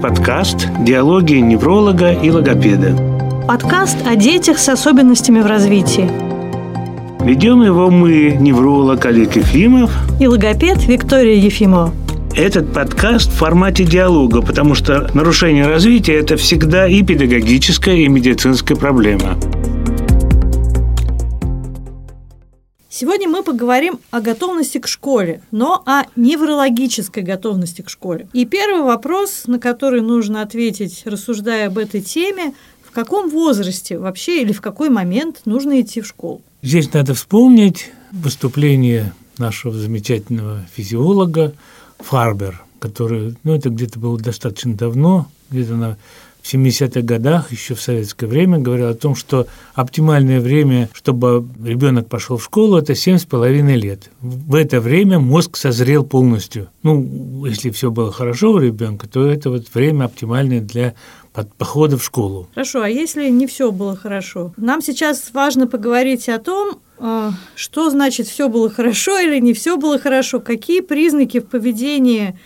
подкаст «Диалоги невролога и логопеда». Подкаст о детях с особенностями в развитии. Ведем его мы, невролог Олег Ефимов и логопед Виктория Ефимова. Этот подкаст в формате диалога, потому что нарушение развития – это всегда и педагогическая, и медицинская проблема. Сегодня мы поговорим о готовности к школе, но о неврологической готовности к школе. И первый вопрос, на который нужно ответить, рассуждая об этой теме, в каком возрасте вообще или в какой момент нужно идти в школу? Здесь надо вспомнить выступление нашего замечательного физиолога Фарбер, который, ну, это где-то было достаточно давно, где-то на 70-х годах, еще в советское время, говорил о том, что оптимальное время, чтобы ребенок пошел в школу, это 7,5 лет. В это время мозг созрел полностью. Ну, если все было хорошо у ребенка, то это вот время оптимальное для похода в школу. Хорошо, а если не все было хорошо? Нам сейчас важно поговорить о том, э, что значит все было хорошо или не все было хорошо, какие признаки в поведении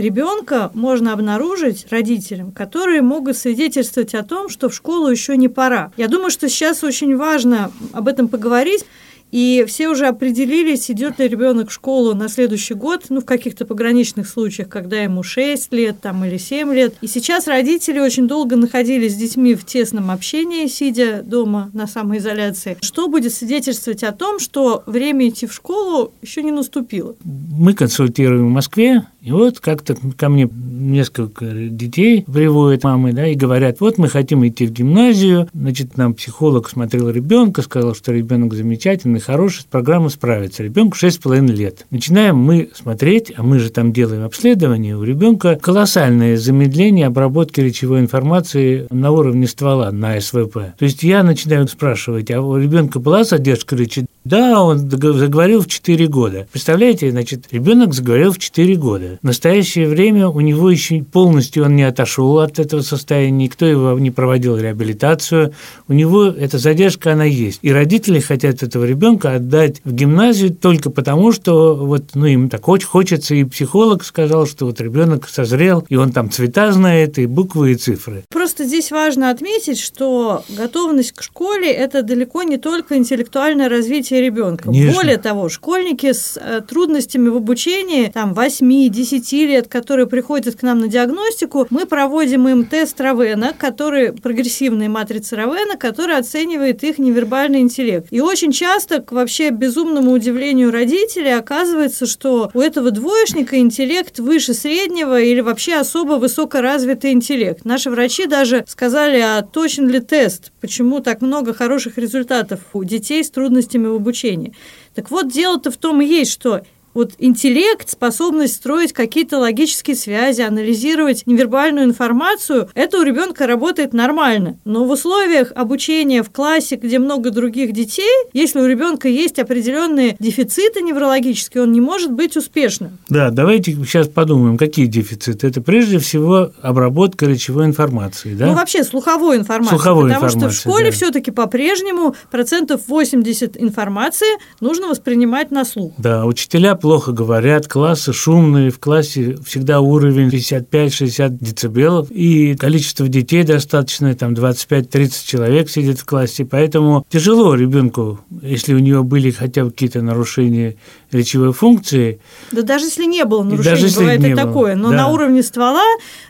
ребенка можно обнаружить родителям, которые могут свидетельствовать о том, что в школу еще не пора. Я думаю, что сейчас очень важно об этом поговорить, и все уже определились, идет ли ребенок в школу на следующий год, ну, в каких-то пограничных случаях, когда ему 6 лет там, или 7 лет. И сейчас родители очень долго находились с детьми в тесном общении, сидя дома на самоизоляции, что будет свидетельствовать о том, что время идти в школу еще не наступило. Мы консультируем в Москве, и вот как-то ко мне несколько детей приводят мамы, да, и говорят, вот мы хотим идти в гимназию, значит, нам психолог смотрел ребенка, сказал, что ребенок замечательный, хороший, с программой справится. Ребенку 6,5 лет. Начинаем мы смотреть, а мы же там делаем обследование, у ребенка колоссальное замедление обработки речевой информации на уровне ствола, на СВП. То есть я начинаю спрашивать, а у ребенка была задержка речи? Да, он заговорил в 4 года. Представляете, значит, ребенок заговорил в 4 года. В настоящее время у него еще полностью он не отошел от этого состояния, никто его не проводил реабилитацию. У него эта задержка, она есть. И родители хотят этого ребенка отдать в гимназию только потому, что вот, ну, им так очень хочется, и психолог сказал, что вот ребенок созрел, и он там цвета знает, и буквы, и цифры. Просто здесь важно отметить, что готовность к школе – это далеко не только интеллектуальное развитие развития ребенка. Конечно. Более того, школьники с э, трудностями в обучении, там 8-10 лет, которые приходят к нам на диагностику, мы проводим им тест Равена, который прогрессивная матрица Равена, которая оценивает их невербальный интеллект. И очень часто, к вообще безумному удивлению родителей, оказывается, что у этого двоечника интеллект выше среднего или вообще особо высокоразвитый интеллект. Наши врачи даже сказали, а точен ли тест, почему так много хороших результатов у детей с трудностями в обучении обучения. Так вот, дело-то в том и есть, что вот интеллект, способность строить какие-то логические связи, анализировать невербальную информацию, это у ребенка работает нормально. Но в условиях обучения в классе, где много других детей, если у ребенка есть определенные дефициты неврологические, он не может быть успешным. Да, давайте сейчас подумаем, какие дефициты. Это прежде всего обработка речевой информации, да? Ну, вообще слуховой информации. Слуховой потому информации, что в школе да. все-таки по-прежнему процентов 80 информации нужно воспринимать на слух. Да, учителя плохо говорят, классы шумные, в классе всегда уровень 55-60 децибелов, и количество детей достаточное, там 25-30 человек сидит в классе, поэтому тяжело ребенку, если у него были хотя бы какие-то нарушения речевой функции. Да даже если не было нарушений, даже бывает и было. такое, но да. на уровне ствола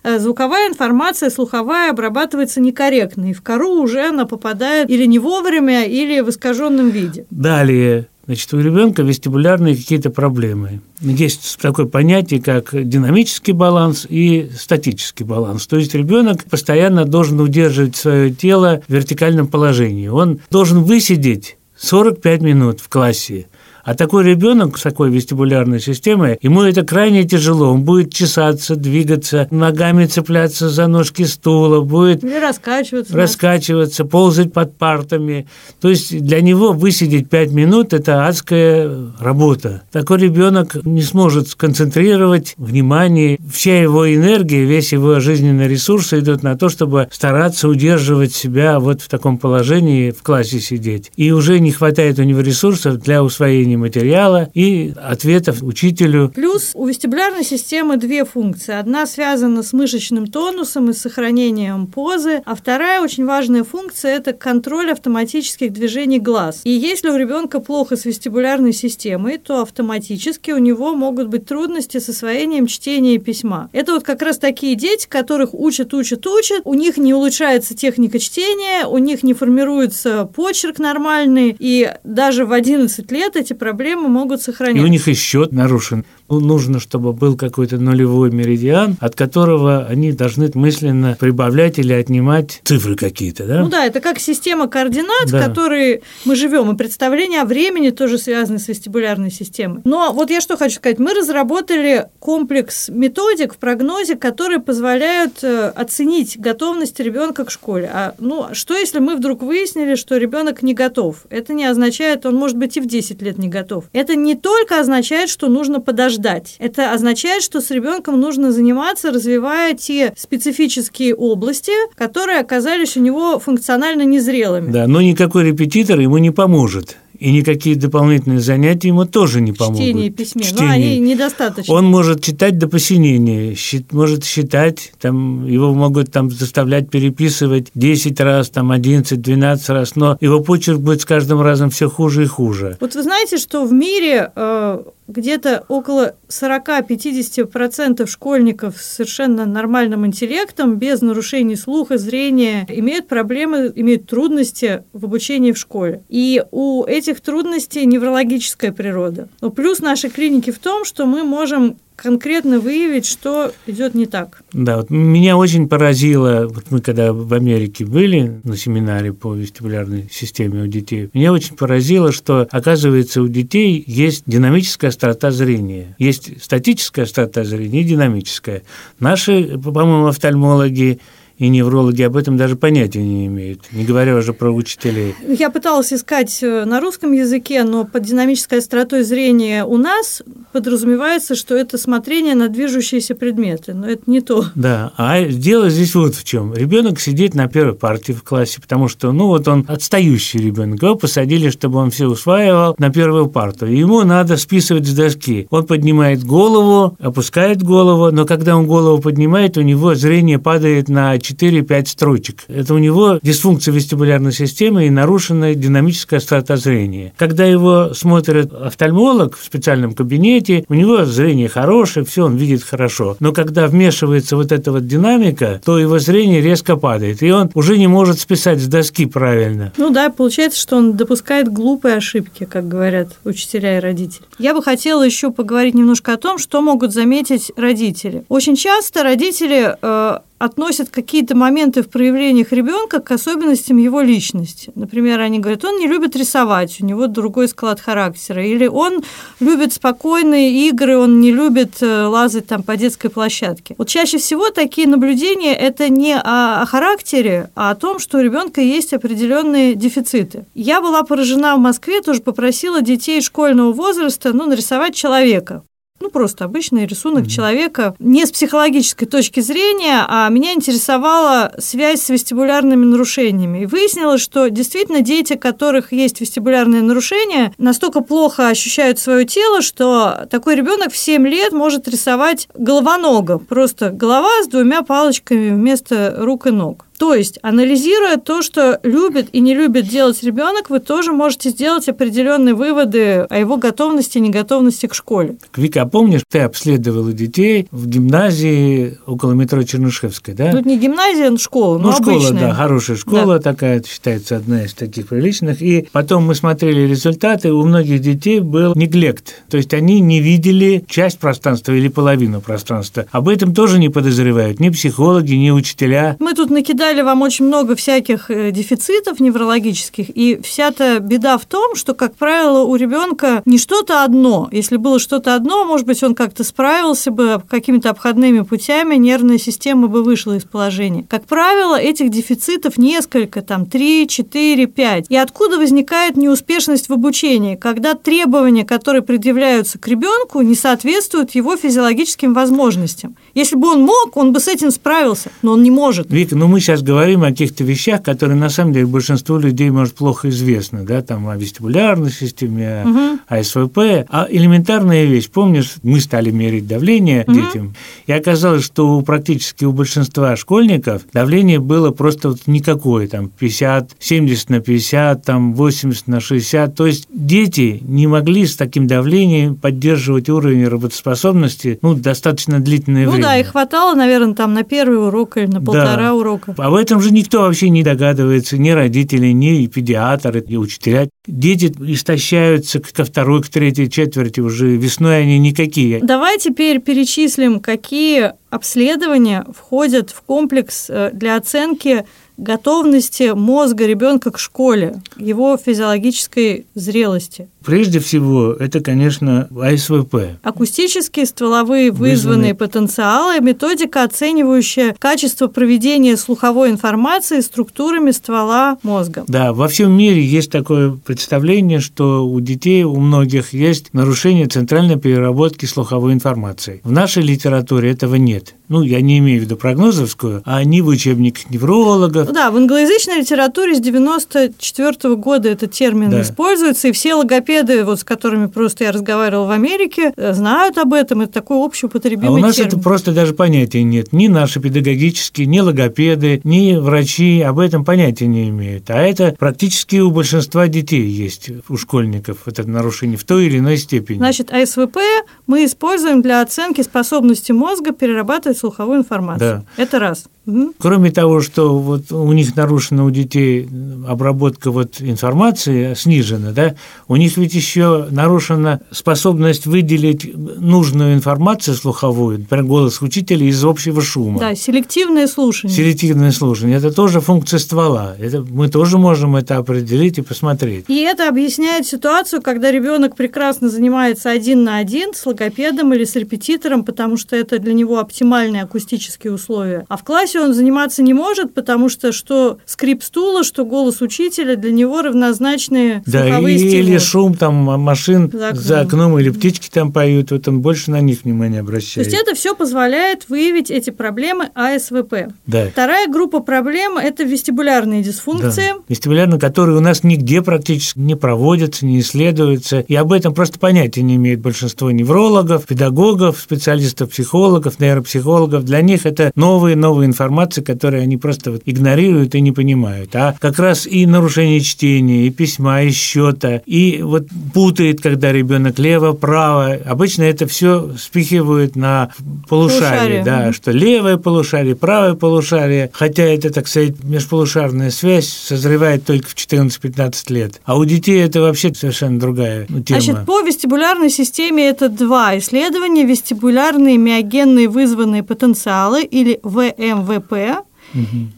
э, звуковая информация, слуховая обрабатывается некорректно, и в кору уже она попадает или не вовремя, или в искаженном виде. Далее, Значит, у ребенка вестибулярные какие-то проблемы. Есть такое понятие, как динамический баланс и статический баланс. То есть ребенок постоянно должен удерживать свое тело в вертикальном положении. Он должен высидеть 45 минут в классе, а такой ребенок с такой вестибулярной системой, ему это крайне тяжело. Он будет чесаться, двигаться, ногами цепляться за ножки стула, будет Или раскачиваться, раскачиваться ползать под партами. То есть для него высидеть 5 минут – это адская работа. Такой ребенок не сможет сконцентрировать внимание. Вся его энергия, весь его жизненный ресурс идет на то, чтобы стараться удерживать себя вот в таком положении, в классе сидеть. И уже не хватает у него ресурсов для усвоения изучения материала и ответов учителю. Плюс у вестибулярной системы две функции. Одна связана с мышечным тонусом и сохранением позы, а вторая очень важная функция – это контроль автоматических движений глаз. И если у ребенка плохо с вестибулярной системой, то автоматически у него могут быть трудности с освоением чтения и письма. Это вот как раз такие дети, которых учат, учат, учат, у них не улучшается техника чтения, у них не формируется почерк нормальный, и даже в 11 лет эти проблемы могут сохраняться. И у них и счет нарушен. Ну, нужно, чтобы был какой-то нулевой меридиан, от которого они должны мысленно прибавлять или отнимать цифры какие-то, да? Ну да, это как система координат, да. в которой мы живем, и представление о времени тоже связано с вестибулярной системой. Но вот я что хочу сказать, мы разработали комплекс методик в прогнозе, которые позволяют э, оценить готовность ребенка к школе. А ну что если мы вдруг выяснили, что ребенок не готов? Это не означает, он может быть и в 10 лет не готов. Это не только означает, что нужно подождать ждать. Это означает, что с ребенком нужно заниматься, развивая те специфические области, которые оказались у него функционально незрелыми. Да, но никакой репетитор ему не поможет. И никакие дополнительные занятия ему тоже не помогут. Чтение и письме, Чтение. но они недостаточно. Он может читать до посинения, может считать, там, его могут там заставлять переписывать 10 раз, там, 11, 12 раз, но его почерк будет с каждым разом все хуже и хуже. Вот вы знаете, что в мире э, где-то около 40-50% школьников с совершенно нормальным интеллектом, без нарушений слуха, зрения, имеют проблемы, имеют трудности в обучении в школе. И у этих трудностей неврологическая природа. Но плюс нашей клиники в том, что мы можем конкретно выявить, что идет не так. Да, вот меня очень поразило, вот мы когда в Америке были на семинаре по вестибулярной системе у детей, меня очень поразило, что, оказывается, у детей есть динамическая острота зрения. Есть статическая острота зрения и динамическая. Наши, по-моему, офтальмологи и неврологи об этом даже понятия не имеют, не говоря уже про учителей. Я пыталась искать э, на русском языке, но под динамической остротой зрения у нас подразумевается, что это смотрение на движущиеся предметы, но это не то. Да, а дело здесь вот в чем. Ребенок сидит на первой партии в классе, потому что, ну вот он отстающий ребенок, его посадили, чтобы он все усваивал на первую парту. Ему надо списывать с доски. Он поднимает голову, опускает голову, но когда он голову поднимает, у него зрение падает на 4-5 строчек. Это у него дисфункция вестибулярной системы и нарушенная динамическая острота зрения. Когда его смотрит офтальмолог в специальном кабинете, у него зрение хорошее, все он видит хорошо. Но когда вмешивается вот эта вот динамика, то его зрение резко падает, и он уже не может списать с доски правильно. Ну да, получается, что он допускает глупые ошибки, как говорят учителя и родители. Я бы хотела еще поговорить немножко о том, что могут заметить родители. Очень часто родители э, относят какие-то моменты в проявлениях ребенка к особенностям его личности. Например, они говорят, он не любит рисовать, у него другой склад характера, или он любит спокойные игры, он не любит э, лазать там по детской площадке. Вот чаще всего такие наблюдения это не о, характере, а о том, что у ребенка есть определенные дефициты. Я была поражена в Москве, тоже попросила детей школьного возраста ну, нарисовать человека ну, просто обычный рисунок mm-hmm. человека, не с психологической точки зрения, а меня интересовала связь с вестибулярными нарушениями. И выяснилось, что действительно дети, у которых есть вестибулярные нарушения, настолько плохо ощущают свое тело, что такой ребенок в 7 лет может рисовать головонога, просто голова с двумя палочками вместо рук и ног. То есть, анализируя то, что любит и не любит делать ребенок, вы тоже можете сделать определенные выводы о его готовности и неготовности к школе. Вика, а помнишь, ты обследовала детей в гимназии около метро Чернышевской, да? Тут не гимназия, а школа, ну, но школа, обычная. да, хорошая школа да. такая, считается одна из таких приличных. И потом мы смотрели результаты, у многих детей был неглект, то есть они не видели часть пространства или половину пространства. Об этом тоже не подозревают ни психологи, ни учителя. Мы тут накидали дали вам очень много всяких э, дефицитов неврологических, и вся-то беда в том, что, как правило, у ребенка не что-то одно. Если было что-то одно, может быть, он как-то справился бы какими-то обходными путями, нервная система бы вышла из положения. Как правило, этих дефицитов несколько, там, 3, 4, 5. И откуда возникает неуспешность в обучении? Когда требования, которые предъявляются к ребенку, не соответствуют его физиологическим возможностям. Если бы он мог, он бы с этим справился, но он не может. Вика, ну мы сейчас сейчас говорим о каких-то вещах, которые на самом деле большинству людей, может, плохо известны, да, там о вестибулярной системе, угу. о СВП, а элементарная вещь. Помнишь, мы стали мерить давление угу. детям, и оказалось, что у, практически у большинства школьников давление было просто вот никакое, там 50, 70 на 50, там 80 на 60, то есть дети не могли с таким давлением поддерживать уровень работоспособности, ну, достаточно длительное ну, время. Ну да, и хватало, наверное, там на первый урок или на полтора да. урока. Об этом же никто вообще не догадывается, ни родители, ни педиатры, ни учителя. Дети истощаются ко второй, к третьей четверти уже весной они никакие. Давай теперь перечислим, какие обследования входят в комплекс э, для оценки готовности мозга ребенка к школе, его физиологической зрелости. Прежде всего, это, конечно, АСВП. Акустические стволовые вызванные, вызванные потенциалы, методика, оценивающая качество проведения слуховой информации структурами ствола мозга. Да, во всем мире есть такое представление, что у детей, у многих есть нарушение центральной переработки слуховой информации. В нашей литературе этого нет. Ну, я не имею в виду прогнозовскую, а ни в учебниках неврологов. Да, в англоязычной литературе с 94 -го года этот термин да. используется, и все логопеды вот с которыми просто я разговаривала в Америке, э, знают об этом, это такой общеупотребимый А у нас термин. это просто даже понятия нет. Ни наши педагогические, ни логопеды, ни врачи об этом понятия не имеют. А это практически у большинства детей есть, у школьников, это нарушение в той или иной степени. Значит, АСВП мы используем для оценки способности мозга перерабатывать слуховую информацию. Да. Это раз. Угу. Кроме того, что вот у них нарушена у детей обработка вот информации снижена, да, у них ведь еще нарушена способность выделить нужную информацию слуховую, например, голос учителя из общего шума. Да, селективное слушание. Селективное слушание – это тоже функция ствола. Это, мы тоже можем это определить и посмотреть. И это объясняет ситуацию, когда ребенок прекрасно занимается один на один с логопедом или с репетитором, потому что это для него оптимальные акустические условия. А в классе классе он заниматься не может, потому что что скрип стула, что голос учителя для него равнозначные да, и, или шум там машин за окном. за окном, или птички там поют, вот он больше на них внимание обращает. То есть это все позволяет выявить эти проблемы АСВП. Да. Вторая группа проблем – это вестибулярные дисфункции. Да. Вестибулярные, которые у нас нигде практически не проводятся, не исследуются, и об этом просто понятия не имеет большинство неврологов, педагогов, специалистов, психологов, нейропсихологов. Для них это новые-новые информации информации, которую они просто вот игнорируют и не понимают. А как раз и нарушение чтения, и письма, и счета, и вот путает, когда ребенок лево-право. Обычно это все спихивают на полушарие, полушарие. да, что левое полушарие, правое полушарие, хотя это, так сказать, межполушарная связь созревает только в 14-15 лет. А у детей это вообще совершенно другая ну, тема. Значит, по вестибулярной системе это два исследования. Вестибулярные миогенные вызванные потенциалы или ВМВ ВП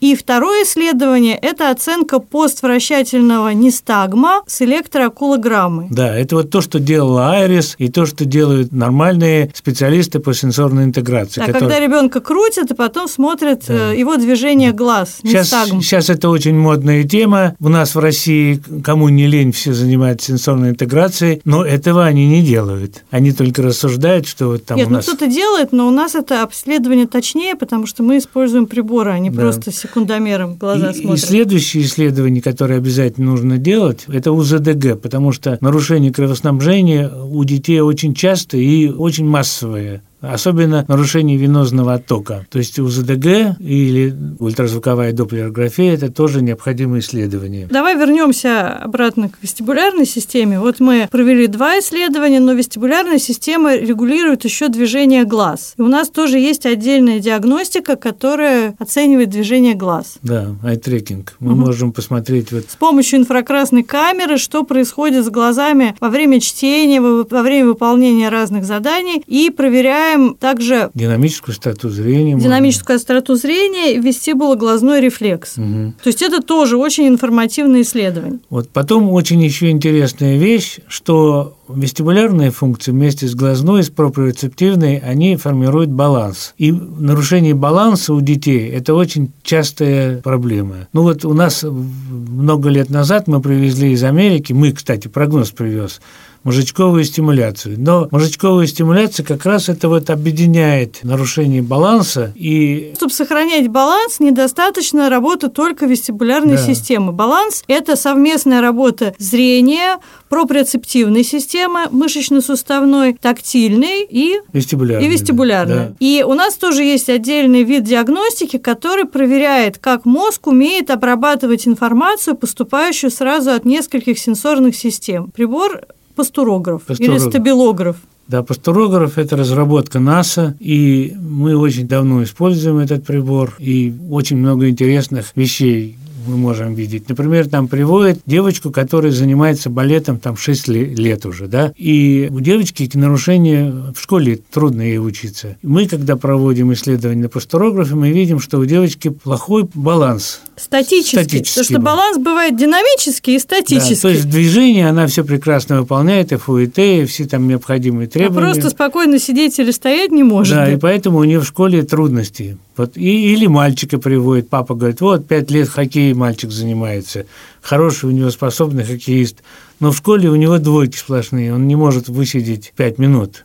и второе исследование – это оценка поствращательного нестагма с электроакулограммой. Да, это вот то, что делала Айрис, и то, что делают нормальные специалисты по сенсорной интеграции. Да, которые... когда ребенка крутят, и потом смотрят да. Э, его движение глаз, сейчас. Сейчас это очень модная тема. У нас в России, кому не лень, все занимаются сенсорной интеграцией, но этого они не делают. Они только рассуждают, что вот там Нет, у нас… ну кто-то делает, но у нас это обследование точнее, потому что мы используем приборы, а не да просто секундомером глаза и, смотрят. И следующее исследование, которое обязательно нужно делать, это УЗДГ, потому что нарушение кровоснабжения у детей очень часто и очень массовое особенно нарушение венозного оттока. То есть УЗДГ или ультразвуковая доплерография – это тоже необходимое исследование. Давай вернемся обратно к вестибулярной системе. Вот мы провели два исследования, но вестибулярная система регулирует еще движение глаз. И у нас тоже есть отдельная диагностика, которая оценивает движение глаз. Да, ай-трекинг. Мы угу. можем посмотреть вот... С помощью инфракрасной камеры, что происходит с глазами во время чтения, во время выполнения разных заданий и проверяем изучаем также динамическую остроту зрения, динамическую остроту зрения и вестибулоглазной рефлекс. Угу. То есть это тоже очень информативное исследование. Вот потом очень еще интересная вещь, что вестибулярные функции вместе с глазной, с проприорецептивной, они формируют баланс. И нарушение баланса у детей – это очень частая проблема. Ну вот у нас много лет назад мы привезли из Америки, мы, кстати, прогноз привез, мозжечковую стимуляцию. Но мозжечковая стимуляция как раз это вот объединяет нарушение баланса и... Чтобы сохранять баланс, недостаточно работы только вестибулярной да. системы. Баланс – это совместная работа зрения, проприоцептивной системы, мышечно-суставной, тактильной и вестибулярной. И, вестибулярной. Да. и у нас тоже есть отдельный вид диагностики, который проверяет, как мозг умеет обрабатывать информацию, поступающую сразу от нескольких сенсорных систем. Прибор пастурограф, пастурограф. или стабилограф. Да, пастурограф – это разработка НАСА, и мы очень давно используем этот прибор, и очень много интересных вещей мы можем видеть. Например, там приводят девочку, которая занимается балетом там 6 лет уже, да, и у девочки эти нарушения в школе трудно ей учиться. Мы, когда проводим исследования на пасторографе, мы видим, что у девочки плохой баланс. Статический, статический потому что баланс бывает динамический и статический. Да, то есть движение она все прекрасно выполняет, и ФУИТ, и все там необходимые а требования. А просто спокойно сидеть или стоять не может. Да, и поэтому у нее в школе трудности. Вот, и, или мальчика приводит, папа говорит, вот, пять лет хоккей мальчик занимается, хороший у него способный хоккеист, но в школе у него двойки сплошные, он не может высидеть пять минут.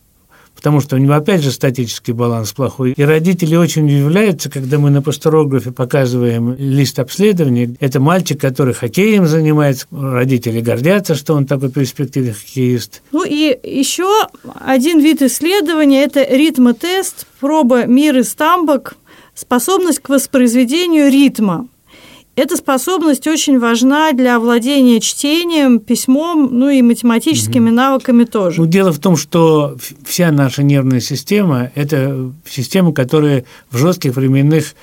Потому что у него опять же статический баланс плохой. И родители очень удивляются, когда мы на пасторографе показываем лист обследований. Это мальчик, который хоккеем занимается, родители гордятся, что он такой перспективный хоккеист. Ну и еще один вид исследования – это ритмотест, проба Миры Стамбок Способность к воспроизведению ритма. Эта способность очень важна для владения чтением, письмом, ну и математическими угу. навыками тоже. Ну, дело в том, что вся наша нервная система – это система, которая в жестких временных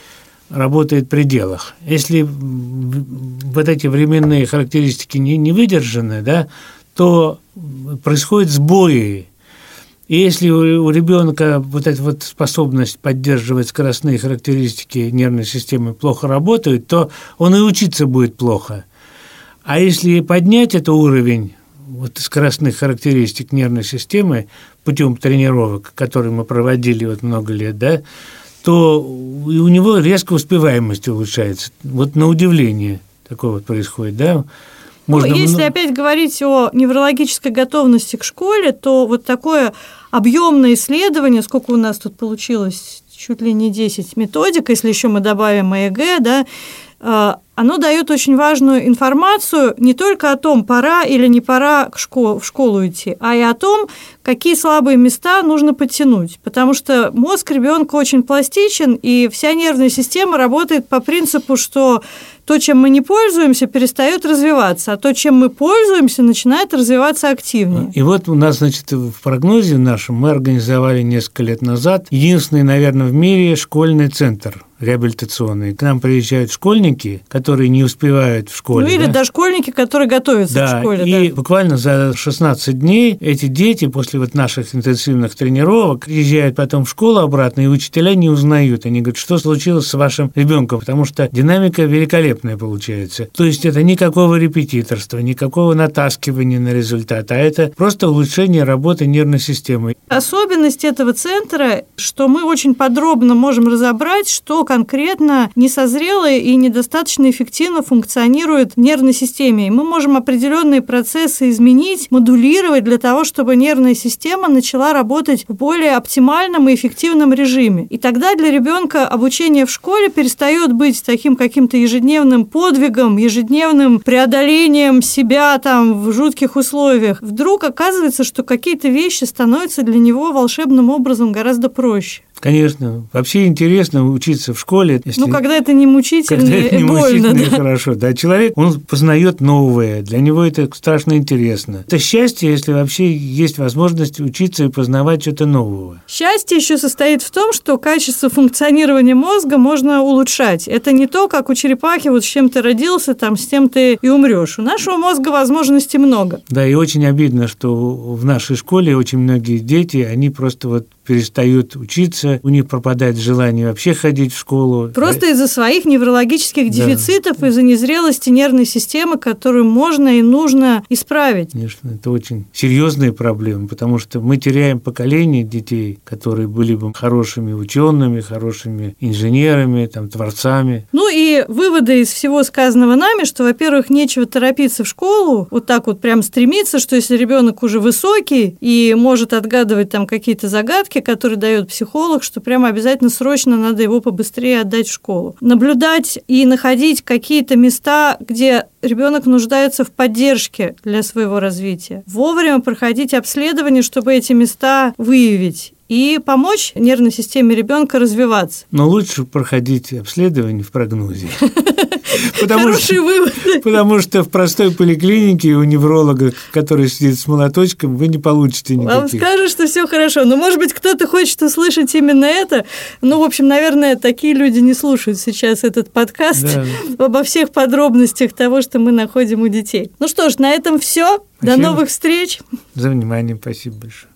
работает в пределах. Если вот эти временные характеристики не, не выдержаны, да, то происходят сбои и если у ребенка вот эта вот способность поддерживать скоростные характеристики нервной системы плохо работает, то он и учиться будет плохо. А если поднять этот уровень вот скоростных характеристик нервной системы путем тренировок, которые мы проводили вот много лет, да, то и у него резко успеваемость улучшается. Вот на удивление такое вот происходит, да. Можно... Ну, если опять говорить о неврологической готовности к школе, то вот такое объемное исследование, сколько у нас тут получилось, чуть ли не 10 методик, если еще мы добавим ЭЭГ, да, а, оно дает очень важную информацию не только о том, пора или не пора в школу идти, а и о том, какие слабые места нужно подтянуть. Потому что мозг ребенка очень пластичен, и вся нервная система работает по принципу, что то, чем мы не пользуемся, перестает развиваться, а то, чем мы пользуемся, начинает развиваться активнее. И вот у нас, значит, в прогнозе нашем мы организовали несколько лет назад единственный, наверное, в мире школьный центр реабилитационный. К нам приезжают школьники, которые не успевают в школе. Ну или да? дошкольники, которые готовятся да, в школе. И да. буквально за 16 дней эти дети после вот наших интенсивных тренировок приезжают потом в школу обратно, и учителя не узнают. Они говорят, что случилось с вашим ребенком, потому что динамика великолепная получается. То есть это никакого репетиторства, никакого натаскивания на результат, а это просто улучшение работы нервной системы. Особенность этого центра, что мы очень подробно можем разобрать, что конкретно несозрело и недостаточно эффективно функционирует в нервной системе. И мы можем определенные процессы изменить, модулировать для того, чтобы нервная система начала работать в более оптимальном и эффективном режиме. И тогда для ребенка обучение в школе перестает быть таким каким-то ежедневным подвигом, ежедневным преодолением себя там в жутких условиях. Вдруг оказывается, что какие-то вещи становятся для него волшебным образом гораздо проще. Конечно. Вообще интересно учиться в школе. Если... Ну, когда это не мучительно когда это не больно, мучительно да? хорошо. Да, человек, он познает новое, для него это страшно интересно. Это счастье, если вообще есть возможность учиться и познавать что-то нового. Счастье еще состоит в том, что качество функционирования мозга можно улучшать. Это не то, как у черепахи, вот с чем ты родился, там, с тем ты и умрешь. У нашего мозга возможностей много. Да, и очень обидно, что в нашей школе очень многие дети, они просто вот перестают учиться, у них пропадает желание вообще ходить в школу. Просто из-за своих неврологических дефицитов, да. из-за незрелости нервной системы, которую можно и нужно исправить. Конечно, это очень серьезные проблемы, потому что мы теряем поколение детей, которые были бы хорошими учеными, хорошими инженерами, там, творцами. Ну и выводы из всего сказанного нами, что, во-первых, нечего торопиться в школу, вот так вот прям стремиться, что если ребенок уже высокий и может отгадывать там какие-то загадки, которые дает психолог, что прямо обязательно срочно надо его побыстрее отдать в школу. Наблюдать и находить какие-то места, где ребенок нуждается в поддержке для своего развития. Вовремя проходить обследование, чтобы эти места выявить и помочь нервной системе ребенка развиваться. Но лучше проходить обследование в прогнозе. Потому Хороший что, вывод. Потому что в простой поликлинике у невролога, который сидит с молоточком, вы не получите никаких. Вам скажут, что все хорошо. Но, может быть, кто-то хочет услышать именно это. Ну, в общем, наверное, такие люди не слушают сейчас этот подкаст да. обо всех подробностях того, что мы находим у детей. Ну что ж, на этом все. До новых встреч. За внимание. Спасибо большое.